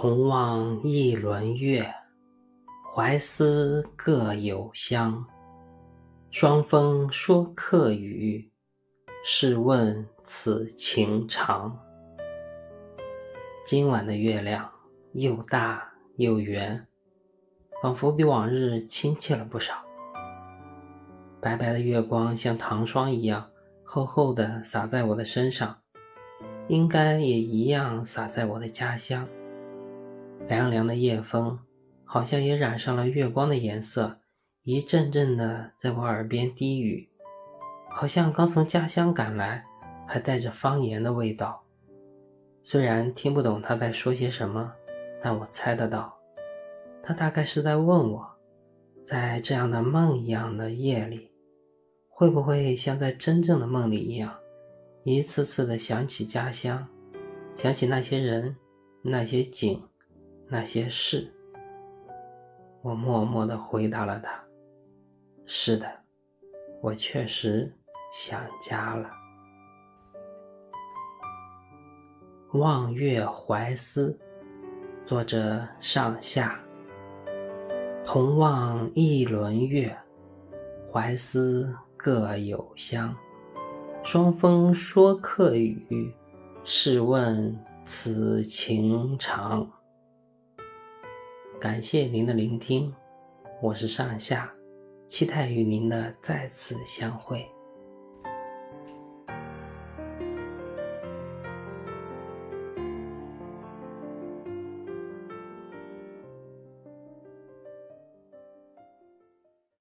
同望一轮月，怀思各有乡。双峰说客语，试问此情长。今晚的月亮又大又圆，仿佛比往日亲切了不少。白白的月光像糖霜一样厚厚的洒在我的身上，应该也一样洒在我的家乡。凉凉的夜风，好像也染上了月光的颜色，一阵阵的在我耳边低语，好像刚从家乡赶来，还带着方言的味道。虽然听不懂他在说些什么，但我猜得到，他大概是在问我，在这样的梦一样的夜里，会不会像在真正的梦里一样，一次次的想起家乡，想起那些人，那些景。那些事，我默默的回答了他：“是的，我确实想家了。”《望月怀思》，作者上下。同望一轮月，怀思各有乡。双峰说客语，试问此情长。感谢您的聆听，我是上下，期待与您的再次相会。